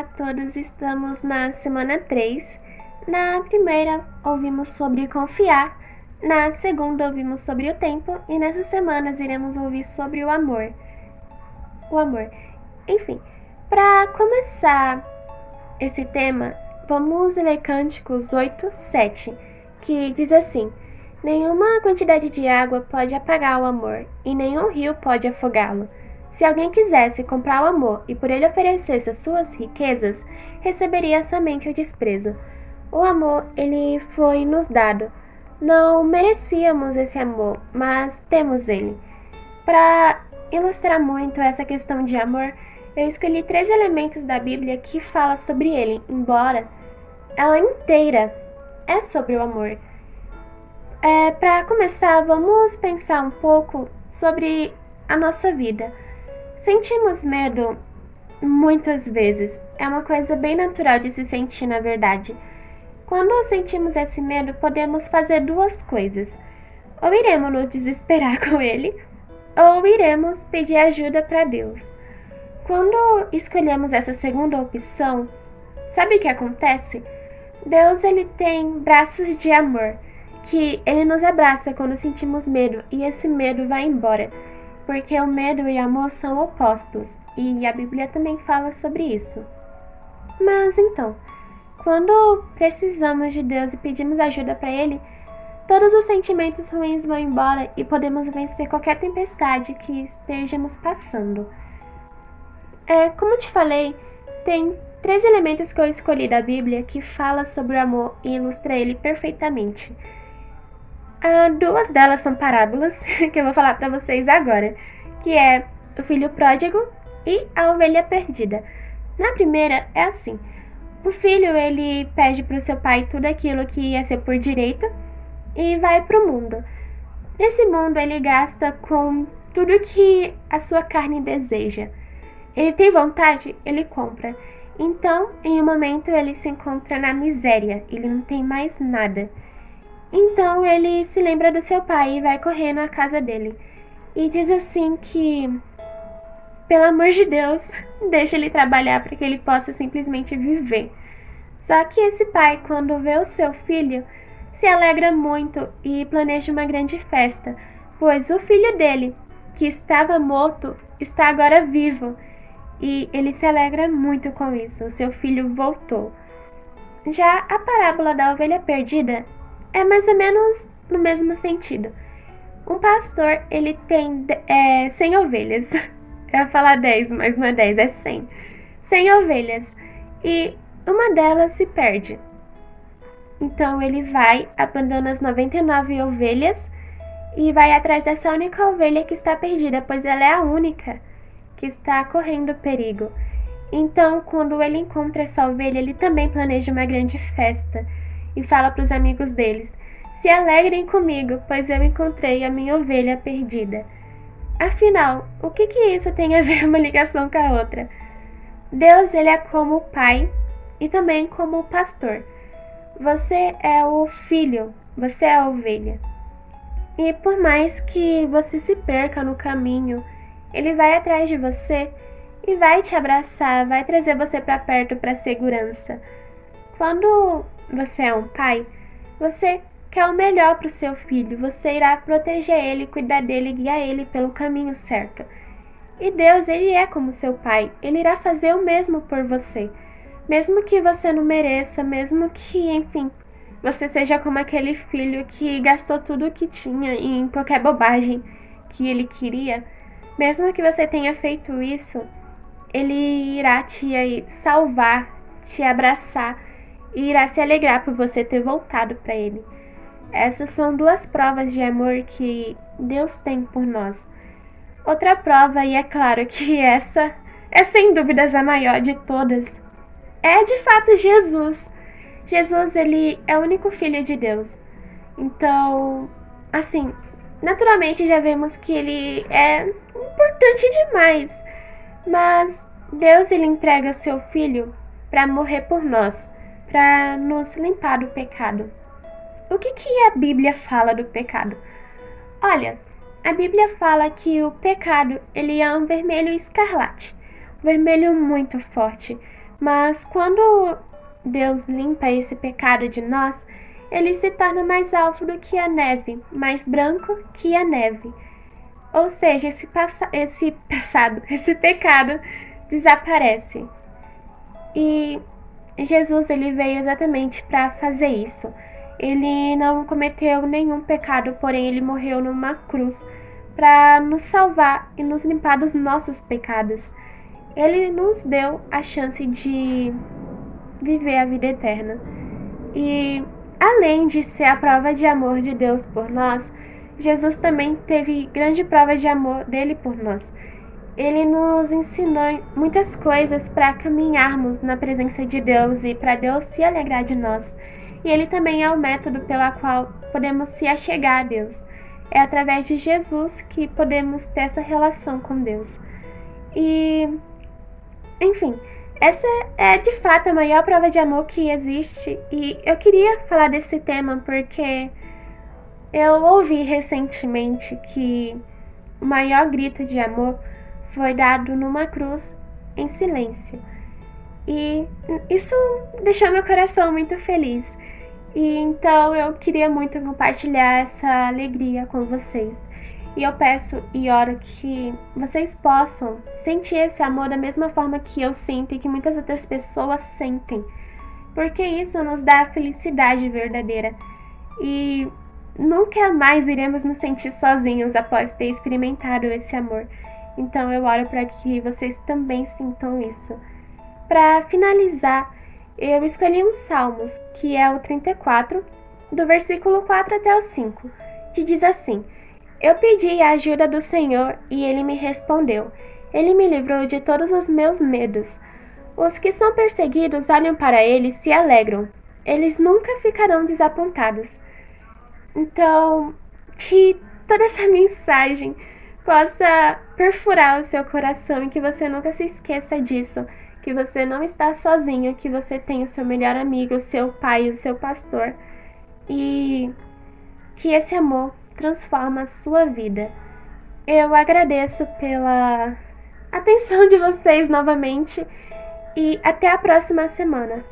Olá a todos, estamos na semana 3. Na primeira, ouvimos sobre confiar, na segunda, ouvimos sobre o tempo, e nessas semanas iremos ouvir sobre o amor. O amor. Enfim, para começar esse tema, vamos ler Cânticos 8, 7, que diz assim: Nenhuma quantidade de água pode apagar o amor, e nenhum rio pode afogá-lo. Se alguém quisesse comprar o amor e por ele oferecesse as suas riquezas, receberia somente o desprezo. O amor, ele foi nos dado. Não merecíamos esse amor, mas temos ele. Para ilustrar muito essa questão de amor, eu escolhi três elementos da Bíblia que falam sobre ele, embora ela inteira é sobre o amor. É, Para começar, vamos pensar um pouco sobre a nossa vida. Sentimos medo muitas vezes. É uma coisa bem natural de se sentir, na verdade. Quando sentimos esse medo, podemos fazer duas coisas. Ou iremos nos desesperar com ele, ou iremos pedir ajuda para Deus. Quando escolhemos essa segunda opção, sabe o que acontece? Deus ele tem braços de amor, que ele nos abraça quando sentimos medo e esse medo vai embora porque o medo e o amor são opostos, e a Bíblia também fala sobre isso. Mas então, quando precisamos de Deus e pedimos ajuda para Ele, todos os sentimentos ruins vão embora e podemos vencer qualquer tempestade que estejamos passando. É, como te falei, tem três elementos que eu escolhi da Bíblia que fala sobre o amor e ilustra ele perfeitamente. Ah, duas delas são parábolas que eu vou falar para vocês agora, que é o filho pródigo e a ovelha perdida. Na primeira é assim: o filho ele pede para o seu pai tudo aquilo que ia ser por direito e vai para o mundo. Nesse mundo ele gasta com tudo que a sua carne deseja. Ele tem vontade, ele compra. Então, em um momento ele se encontra na miséria, ele não tem mais nada. Então ele se lembra do seu pai e vai correndo à casa dele. E diz assim que, pelo amor de Deus, deixa ele trabalhar para que ele possa simplesmente viver. Só que esse pai, quando vê o seu filho, se alegra muito e planeja uma grande festa, pois o filho dele, que estava morto, está agora vivo. E ele se alegra muito com isso. O seu filho voltou. Já a parábola da ovelha perdida é mais ou menos no mesmo sentido. Um pastor, ele tem é, 100 ovelhas. Eu ia falar 10, mas não é 10, é 100. 100 ovelhas. E uma delas se perde. Então ele vai, abandona as 99 ovelhas e vai atrás dessa única ovelha que está perdida, pois ela é a única que está correndo perigo. Então, quando ele encontra essa ovelha, ele também planeja uma grande festa e fala para os amigos deles: Se alegrem comigo, pois eu encontrei a minha ovelha perdida. Afinal, o que, que isso tem a ver uma ligação com a outra? Deus ele é como o pai e também como o pastor. Você é o filho, você é a ovelha. E por mais que você se perca no caminho, ele vai atrás de você e vai te abraçar, vai trazer você para perto para segurança. Quando você é um pai, você quer o melhor para o seu filho, você irá proteger ele, cuidar dele, guiar ele pelo caminho certo. E Deus, ele é como seu pai, ele irá fazer o mesmo por você. Mesmo que você não mereça, mesmo que, enfim, você seja como aquele filho que gastou tudo o que tinha em qualquer bobagem que ele queria, mesmo que você tenha feito isso, ele irá te salvar, te abraçar e irá se alegrar por você ter voltado para Ele. Essas são duas provas de amor que Deus tem por nós. Outra prova, e é claro que essa é sem dúvidas a maior de todas, é de fato Jesus. Jesus, ele é o único filho de Deus. Então, assim, naturalmente já vemos que ele é importante demais. Mas Deus ele entrega o seu filho para morrer por nós para nos limpar do pecado. O que, que a Bíblia fala do pecado? Olha, a Bíblia fala que o pecado ele é um vermelho escarlate, um vermelho muito forte, Mas quando Deus limpa esse pecado de nós, ele se torna mais alvo do que a neve, mais branco que a neve. Ou seja, esse, passa esse passado, esse pecado desaparece. E Jesus ele veio exatamente para fazer isso. Ele não cometeu nenhum pecado, porém ele morreu numa cruz para nos salvar e nos limpar dos nossos pecados. Ele nos deu a chance de viver a vida eterna. E além de ser a prova de amor de Deus por nós, Jesus também teve grande prova de amor dele por nós. Ele nos ensinou muitas coisas para caminharmos na presença de Deus e para Deus se alegrar de nós. E ele também é o método pela qual podemos se achegar a Deus. É através de Jesus que podemos ter essa relação com Deus. E, enfim, essa é de fato a maior prova de amor que existe. E eu queria falar desse tema porque eu ouvi recentemente que o maior grito de amor foi dado numa cruz em silêncio. E isso deixou meu coração muito feliz. E então eu queria muito compartilhar essa alegria com vocês. E eu peço e oro que vocês possam sentir esse amor da mesma forma que eu sinto e que muitas outras pessoas sentem. Porque isso nos dá felicidade verdadeira. E nunca mais iremos nos sentir sozinhos após ter experimentado esse amor. Então eu oro para que vocês também sintam isso. Para finalizar, eu escolhi um Salmos, que é o 34, do versículo 4 até o 5, que diz assim: Eu pedi a ajuda do Senhor e ele me respondeu. Ele me livrou de todos os meus medos. Os que são perseguidos olham para ele e se alegram. Eles nunca ficarão desapontados. Então, que toda essa mensagem possa perfurar o seu coração e que você nunca se esqueça disso que você não está sozinho, que você tem o seu melhor amigo, o seu pai, o seu pastor e que esse amor transforma a sua vida. Eu agradeço pela atenção de vocês novamente e até a próxima semana.